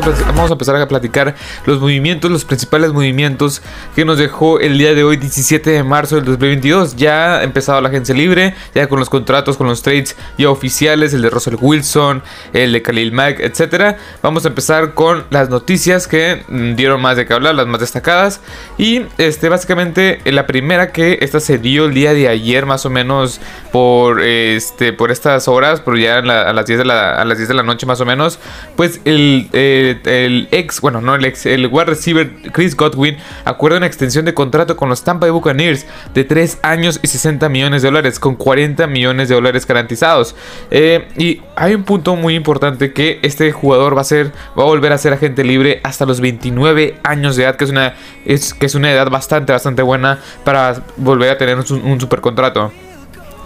vamos a, empezar a platicar los movimientos, los principales movimientos que nos dejó el día de hoy, 17 de marzo del 2022. Ya ha empezado la agencia libre, ya con los contratos, con los trades ya oficiales, el de Russell Wilson, el de Khalil Mack, etcétera. Vamos a empezar con las noticias que mm, dieron más de qué hablar, las más destacadas. Y este, básicamente, la primera que esta se dio el día de ayer, más o menos por, este, por estas horas, por ya a, las 10 de la, a las 10 de la noche más o menos, pues el, eh, el ex, bueno, no el ex, el wide receiver Chris Godwin acuerda una extensión de contrato con los Tampa Bay Buccaneers de 3 años y 60 millones de dólares, con 40 millones de dólares garantizados. Eh, y hay un punto muy importante que este jugador va a ser, va a volver a ser agente libre hasta los 29 años de edad, que es una, es, que es una edad bastante, bastante buena para volver a tener un, un super contrato.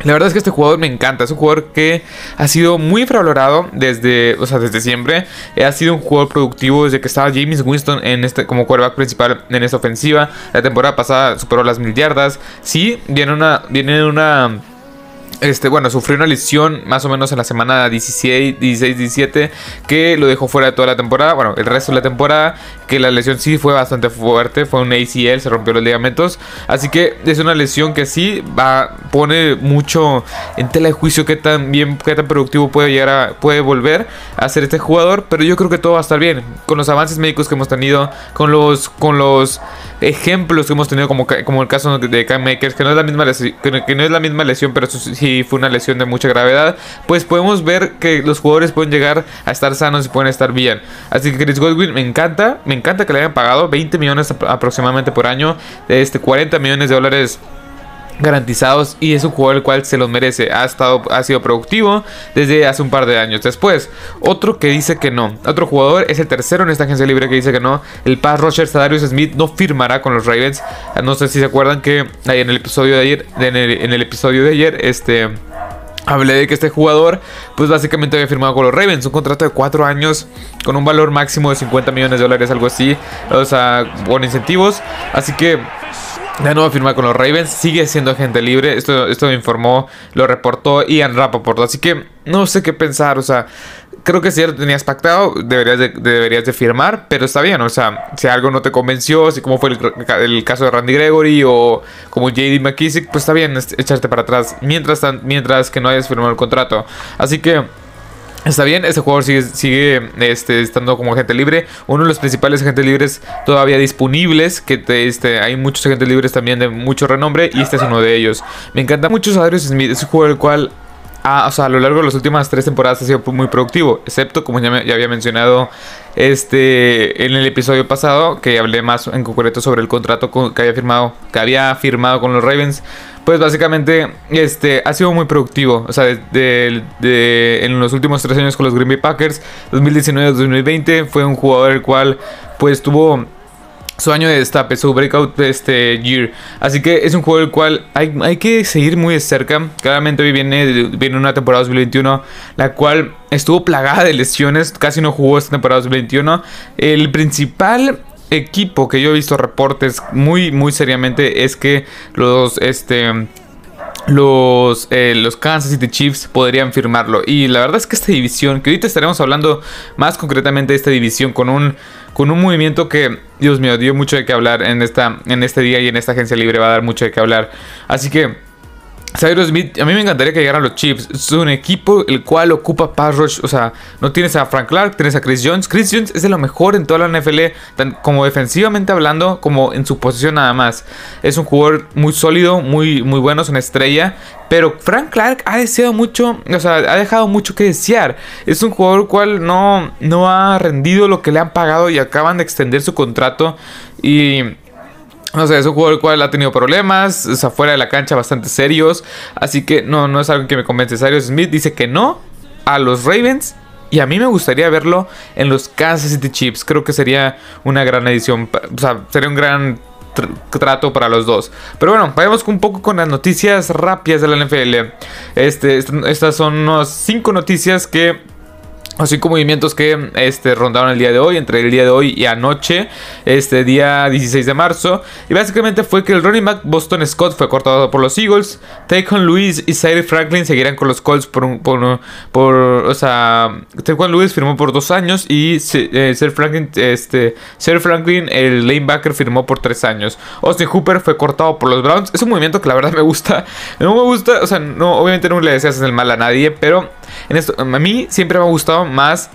La verdad es que este jugador me encanta, es un jugador que ha sido muy infravalorado desde, o sea, desde siempre. Ha sido un jugador productivo desde que estaba James Winston en este, como quarterback principal en esta ofensiva. La temporada pasada superó las mil yardas. Sí, viene una, viene una este, bueno, sufrió una lesión más o menos en la semana 16, 16, 17 que lo dejó fuera de toda la temporada, bueno, el resto de la temporada, que la lesión sí fue bastante fuerte, fue un ACL, se rompió los ligamentos, así que es una lesión que sí va, pone mucho en tela de juicio qué tan bien, qué tan productivo puede llegar a, puede volver a ser este jugador, pero yo creo que todo va a estar bien, con los avances médicos que hemos tenido, con los, con los ejemplos que hemos tenido como, como el caso de Cam Makers, que no es la misma lesión, que no es la misma lesión, pero sí fue una lesión de mucha gravedad, pues podemos ver que los jugadores pueden llegar a estar sanos y pueden estar bien. Así que Chris Godwin me encanta, me encanta que le hayan pagado 20 millones aproximadamente por año, este 40 millones de dólares garantizados y es un jugador el cual se los merece. Ha estado ha sido productivo desde hace un par de años. Después, otro que dice que no. Otro jugador es el tercero en esta agencia libre que dice que no. El pass rusher Sadarius Smith no firmará con los Ravens. No sé si se acuerdan que ahí en el episodio de ayer en el, episodio de ayer este Hablé de que este jugador, pues básicamente había firmado con los Ravens un contrato de 4 años con un valor máximo de 50 millones de dólares, algo así, o sea, con incentivos. Así que ya no va a firmar con los Ravens, sigue siendo agente libre. Esto, esto informó, lo reportó Ian Rapoport. Así que no sé qué pensar. O sea, creo que si ya lo tenías pactado, deberías de, deberías de firmar. Pero está bien, o sea, si algo no te convenció, así como fue el, caso de Randy Gregory o como JD McKissick, pues está bien echarte para atrás. Mientras, mientras que no hayas firmado el contrato. Así que. Está bien, este jugador sigue, este, estando como agente libre. Uno de los principales agentes libres todavía disponibles. Que este, hay muchos agentes libres también de mucho renombre. Y este es uno de ellos. Me encanta mucho Sadarius Smith. Es un jugador el cual o sea, a lo largo de las últimas tres temporadas ha sido muy productivo, excepto, como ya, ya, había mencionado este, en el episodio pasado, que hablé más en concreto sobre el contrato que había firmado, que había firmado con los Ravens, pues básicamente este, ha sido muy productivo, o sea, de, en los últimos tres años con los Green Bay Packers, 2019-2020, fue un jugador el cual pues tuvo su año de destape, su breakout este year. Así que es un juego el cual hay, hay que seguir muy de cerca. Claramente hoy viene, viene una temporada 2021, la cual estuvo plagada de lesiones. Casi no jugó esta temporada 2021. El principal equipo que yo he visto reportes muy, muy seriamente es que los, este los, eh, los Kansas City Chiefs podrían firmarlo. Y la verdad es que esta división, que ahorita estaremos hablando más concretamente de esta división con un con un movimiento que, Dios mío, dio mucho de qué hablar en, esta, en este día y en esta agencia libre va a dar mucho de qué hablar. Así que Cyrus Smith, a mí me encantaría que llegaran los Chiefs. Es un equipo el cual ocupa pass rush. O sea, no tienes a Frank Clark, tienes a Chris Jones. Chris Jones es de lo mejor en toda la NFL, como defensivamente hablando, como en su posición nada más. Es un jugador muy sólido, muy, muy bueno, es una estrella. Pero Frank Clark ha deseado mucho, o sea, ha dejado mucho que desear. Es un jugador cual no, no ha rendido lo que le han pagado y acaban de extender su contrato. Y no sé, es un jugador el cual ha tenido problemas, o sea, fuera de la cancha bastante serios. Así que no, no es algo que me convence. Cyrus Smith dice que no a los Ravens. Y a mí me gustaría verlo en los Kansas City Chiefs. Creo que sería una gran edición. O sea, sería un gran trato para los dos. Pero bueno, vayamos un poco con las noticias rápidas de la NFL. Este, estas son unas 5 noticias que Así como movimientos que este, rondaron el día de hoy, entre el día de hoy y anoche, este día 16 de marzo. Y básicamente fue que el running back Boston Scott fue cortado por los Eagles. Taekwondo Lewis y Cyril Franklin seguirán con los Colts por, por, por o sea, Taekwondo Lewis firmó por dos años y eh, Franklin, este, Franklin, el lanebacker, firmó por tres años. Austin Hooper fue cortado por los Browns. Es un movimiento que la verdad me gusta. No me gusta, o sea, no, obviamente no le deseas el mal a nadie, pero a mí siempre me ha gustado más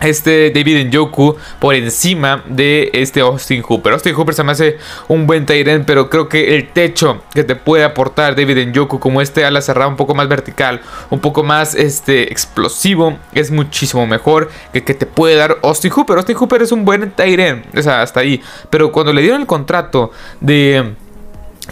este David Njoku por encima de este Austin Hooper. Austin Hooper se me hace un buen Tyrant, pero creo que el techo que te puede aportar David Njoku como este ala cerrada un poco más vertical, un poco más este explosivo, es muchísimo mejor que que te puede dar Austin Hooper. Austin Hooper es un buen Tyrant, o sea, hasta ahí. Pero cuando le dieron el contrato de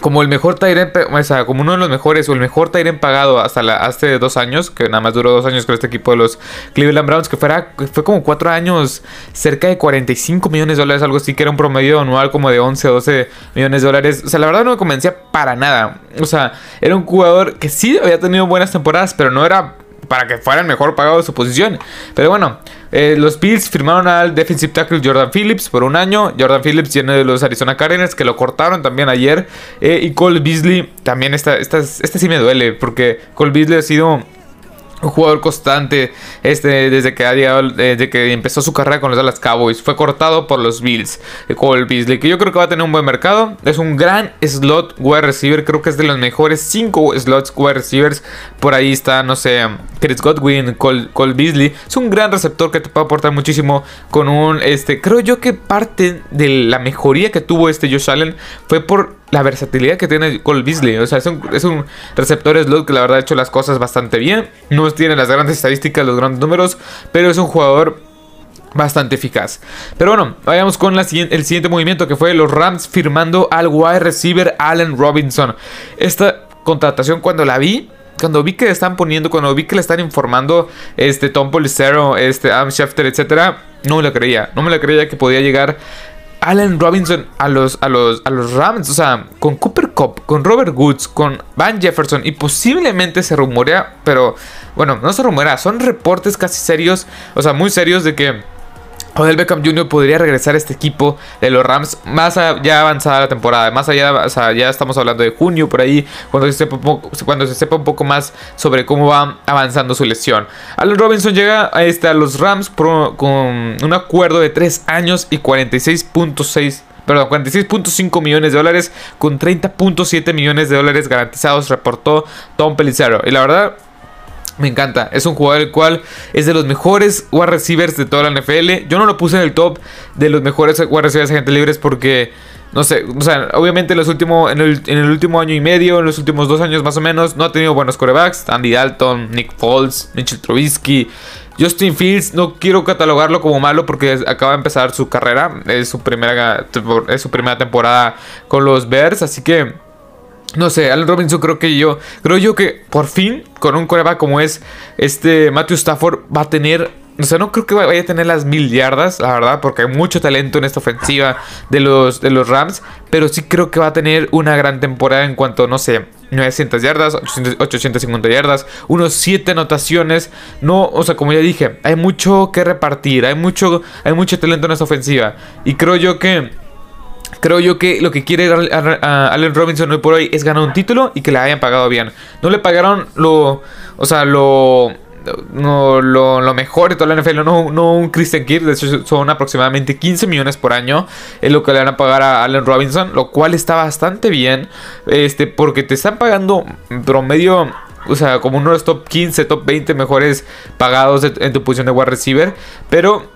como el mejor Tyrant, o sea, como uno de los mejores o el mejor Tyrant pagado hasta la, hace dos años, que nada más duró dos años con este equipo de los Cleveland Browns, que fuera, fue como cuatro años, cerca de 45 millones de dólares, algo así, que era un promedio anual como de 11 o 12 millones de dólares. O sea, la verdad no me convencía para nada. O sea, era un jugador que sí había tenido buenas temporadas, pero no era para que fuera el mejor pagado de su posición. Pero bueno, eh, los Bills firmaron al defensive tackle Jordan Phillips por un año. Jordan Phillips viene de los Arizona Cardinals que lo cortaron también ayer. Eh, y Cole Beasley también, esta, esta, este sí me duele porque Cole Beasley ha sido un jugador constante este, desde que ha desde que empezó su carrera con los Dallas Cowboys. Fue cortado por los Bills, Cole Beasley, que yo creo que va a tener un buen mercado. Es un gran slot wide receiver, creo que es de los mejores 5 slots wide receivers. Por ahí está, no sé, Chris Godwin, Cole, Cole, Beasley. Es un gran receptor que te puede aportar muchísimo con un, este, creo yo que parte de la mejoría que tuvo este Josh Allen fue por la versatilidad que tiene Cole Beasley. O sea, es un, es un receptor slot que la verdad ha hecho las cosas bastante bien. No tiene las grandes estadísticas, los grandes números, pero es un jugador bastante eficaz. Pero bueno, vayamos con la, el siguiente movimiento que fue los Rams firmando al wide receiver Allen Robinson. Esta contratación cuando la vi, cuando vi que le están poniendo, cuando vi que le están informando este Tom Policero, este Adam Schefter, etcétera, no me lo creía, no me lo creía que podía llegar Allen Robinson a los, a los, a los Rams. O sea, con Cooper Cup, con Robert Woods, con Van Jefferson. Y posiblemente se rumorea, pero bueno, no se rumorea, son reportes casi serios, o sea, muy serios de que Odell Beckham Jr. podría regresar a este equipo de los Rams más allá avanzada la temporada. Más allá, o ya estamos hablando de junio por ahí, cuando se, sepa, cuando se sepa un poco más sobre cómo va avanzando su lesión. Allen Robinson llega a, este, a los Rams con un acuerdo de 3 años y 46.6 perdón, 46.5 millones de dólares con 30.7 millones de dólares garantizados, reportó Tom Pelissero. Y la verdad, me encanta, es un jugador el cual es de los mejores wide receivers de toda la NFL. Yo no lo puse en el top de los mejores wide receivers agentes libres porque, no sé, o sea, obviamente en, los últimos, en, el, último año y medio, en los últimos dos años más o menos, no ha tenido buenos corebacks. Andy Dalton, Nick Foles, Mitchell Trubisky. Justin Fields no quiero catalogarlo como malo porque acaba de empezar su carrera, es su primera, es su primera temporada con los Bears, así que no sé, Allen Robinson creo que yo, creo yo que por fin con un coreback como es este Matthew Stafford va a tener, o sea, no creo que vaya a tener las mil yardas, la verdad, porque hay mucho talento en esta ofensiva de los, de los Rams, pero sí creo que va a tener una gran temporada en cuanto, no sé, 900 yardas, 850 yardas, unos 7 anotaciones. No, o sea, como ya dije, hay mucho que repartir, hay mucho, hay mucho talento en esta ofensiva. Y creo yo que Creo yo que lo que quiere a Allen Robinson hoy por hoy es ganar un título y que le hayan pagado bien. No le pagaron lo. O sea, lo. No, lo, mejor de toda la NFL, no, no un Christian Kirk, de hecho son aproximadamente 15 millones por año, es lo que le van a pagar a Allen Robinson, lo cual está bastante bien, este, porque te están pagando promedio o sea, como uno de los top 15, top 20 mejores pagados en tu posición de wide receiver. Pero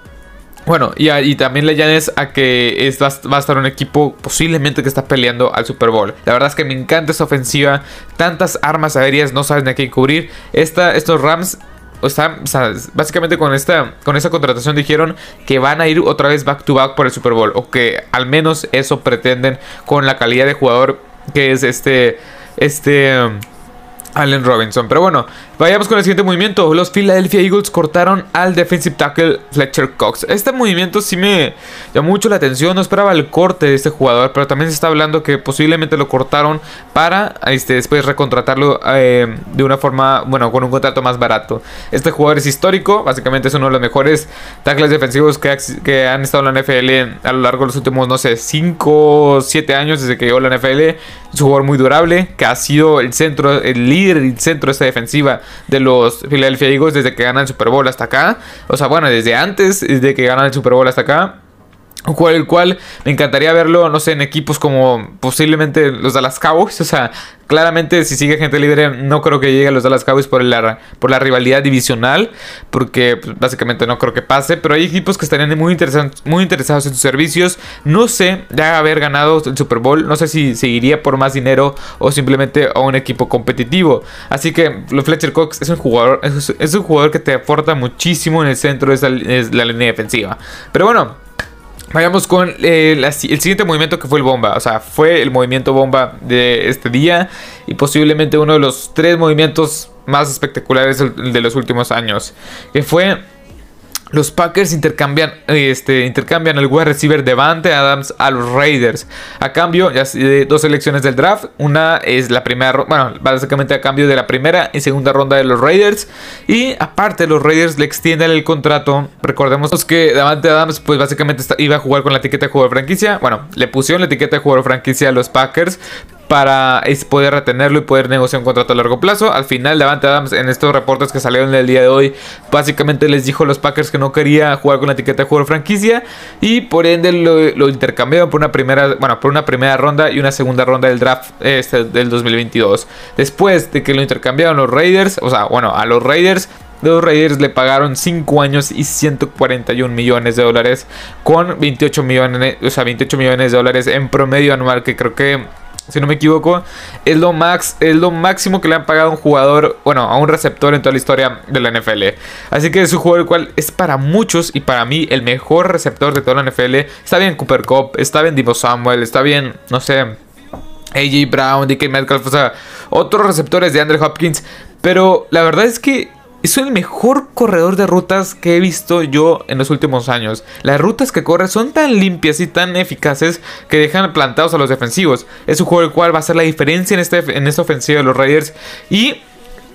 bueno, y, también le llanes a que es, va, a estar un equipo posiblemente que está peleando al Super Bowl. La verdad es que me encanta esa ofensiva. Tantas armas aéreas, no saben de qué cubrir. Estos Rams básicamente con esta, con esta contratación dijeron que van a ir otra vez back to back por el Super Bowl. O que al menos eso pretenden con la calidad de jugador que es este. Este. Allen Robinson. Pero bueno, Vayamos con el siguiente movimiento. Los Philadelphia Eagles cortaron al defensive tackle Fletcher Cox. Este movimiento sí me llamó mucho la atención. No esperaba el corte de este jugador, pero también se está hablando que posiblemente lo cortaron para este, después recontratarlo eh, de una forma, bueno, con un contrato más barato. Este jugador es histórico. Básicamente es uno de los mejores tackles defensivos que, que han estado en la NFL a lo largo de los últimos, no sé, 5 o 7 años desde que llegó la NFL. Es un jugador muy durable que ha sido el centro, el líder y centro de esta defensiva de los Philadelphia Eagles desde que ganan el Super Bowl hasta acá. O sea, bueno, desde antes, desde que ganan el Super Bowl hasta acá. Jugador el cual me encantaría verlo, no sé, en equipos como posiblemente los Dallas Cowboys. O sea, claramente si sigue gente libre, no creo que llegue a los Dallas Cowboys por la, por la rivalidad divisional. Porque pues, básicamente no creo que pase. Pero hay equipos que estarían muy, muy interesados en sus servicios. No sé, ya haber ganado el Super Bowl. No sé si seguiría por más dinero o simplemente a un equipo competitivo. Así que Fletcher Cox es un jugador, es, un jugador que te aporta muchísimo en el centro de la línea defensiva. Pero bueno. Vayamos con eh, el siguiente movimiento que fue el bomba. O sea, fue el movimiento bomba de este día. Y posiblemente uno de los tres movimientos más espectaculares de los últimos años. Que fue los Packers intercambian, este, intercambian el wide receiver Devante Adams a los Raiders. A cambio, ya de dos selecciones del draft. Una es la primera, bueno, básicamente a cambio de la primera y segunda ronda de los Raiders. Y aparte, los Raiders le extienden el contrato. Recordemos que Devante Adams, pues básicamente iba a jugar con la etiqueta de jugador franquicia. Bueno, le pusieron la etiqueta de jugador franquicia a los Packers para poder retenerlo y poder negociar un contrato a largo plazo. Al final, Davante Adams en estos reportes que salieron el día de hoy, básicamente les dijo a los Packers que no quería jugar con la etiqueta de jugador franquicia y por ende lo, intercambiaron por una primera, bueno, por una primera ronda y una segunda ronda del draft este, del 2022. Después de que lo intercambiaron los Raiders, o sea, bueno, a los Raiders los Raiders le pagaron 5 años y 141 millones de dólares con 28 millones, o sea, 28 millones de dólares en promedio anual, que creo que si no me equivoco, es lo, max, es lo máximo que le han pagado a un jugador, bueno, a un receptor en toda la historia de la NFL. Así que es un jugador el cual es para muchos y para mí el mejor receptor de toda la NFL. Está bien Cooper Cup, está bien Divo Samuel, está bien, no sé, AJ Brown, DK Metcalf, o sea, otros receptores de Andrew Hopkins. Pero la verdad es que es el mejor corredor de rutas que he visto yo en los últimos años. Las rutas que corre son tan limpias y tan eficaces que dejan plantados a los defensivos. Es un juego el cual va a hacer la diferencia en, este, en esta ofensiva de los Raiders. Y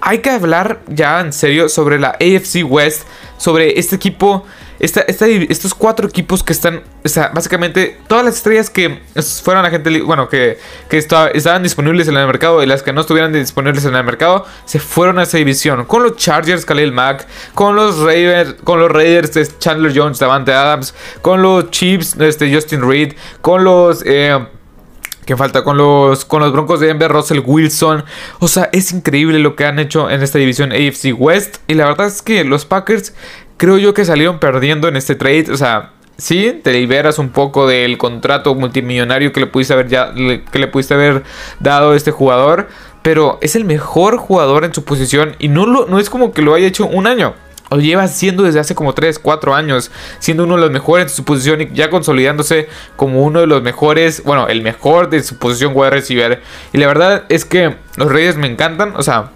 hay que hablar ya en serio sobre la AFC West, sobre este equipo estos cuatro equipos que están, o sea, básicamente todas las estrellas que fueron a gente, bueno, que, estaban disponibles en el mercado y las que no estuvieran disponibles en el mercado, se fueron a esa división. Con los Chargers, Khalil Mack, con los Raiders, con los Raiders, Chandler Jones, Davante Adams, con los Chiefs, este, Justin Reed, con los... Eh, que falta con los, con los Broncos de Denver, Russell Wilson. O sea, es increíble lo que han hecho en esta división AFC West. Y la verdad es que los Packers creo yo que salieron perdiendo en este trade. O sea, sí, te liberas un poco del contrato multimillonario que le pudiste haber, ya, que le pudiste haber dado a este jugador. Pero es el mejor jugador en su posición y no, lo, no es como que lo haya hecho un año. Lo lleva siendo desde hace como 3, 4 años, siendo uno de los mejores en su posición y ya consolidándose como uno de los mejores, bueno, el mejor de su posición wide receiver. Y la verdad es que los Reyes me encantan, o sea,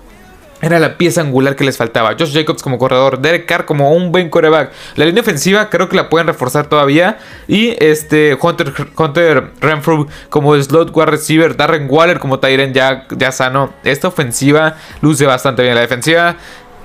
era la pieza angular que les faltaba. Josh Jacobs como corredor, Derek Carr como un buen coreback. La línea ofensiva creo que la pueden reforzar todavía. Y este Hunter, Hunter Renfrew como slot wide receiver, Darren Waller como Tyren ya, ya sano. Esta ofensiva luce bastante bien. La defensiva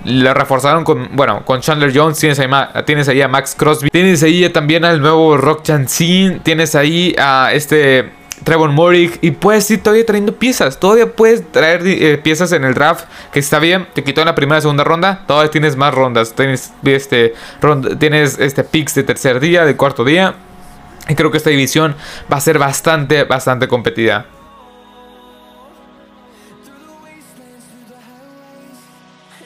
la reforzaron con, bueno, con Chandler Jones, tienes ahí, tienes ahí a Max Crosby, tienes ahí también al nuevo Rock Chansin, tienes ahí a este Trevor Murray y puedes ir todavía trayendo piezas. Todavía puedes traer eh, piezas en el draft que está bien. Te quitó en la primera segunda ronda. Todavía tienes más rondas. Tienes este, tienes este picks de tercer día, de cuarto día. Y creo que esta división va a ser bastante, bastante competida.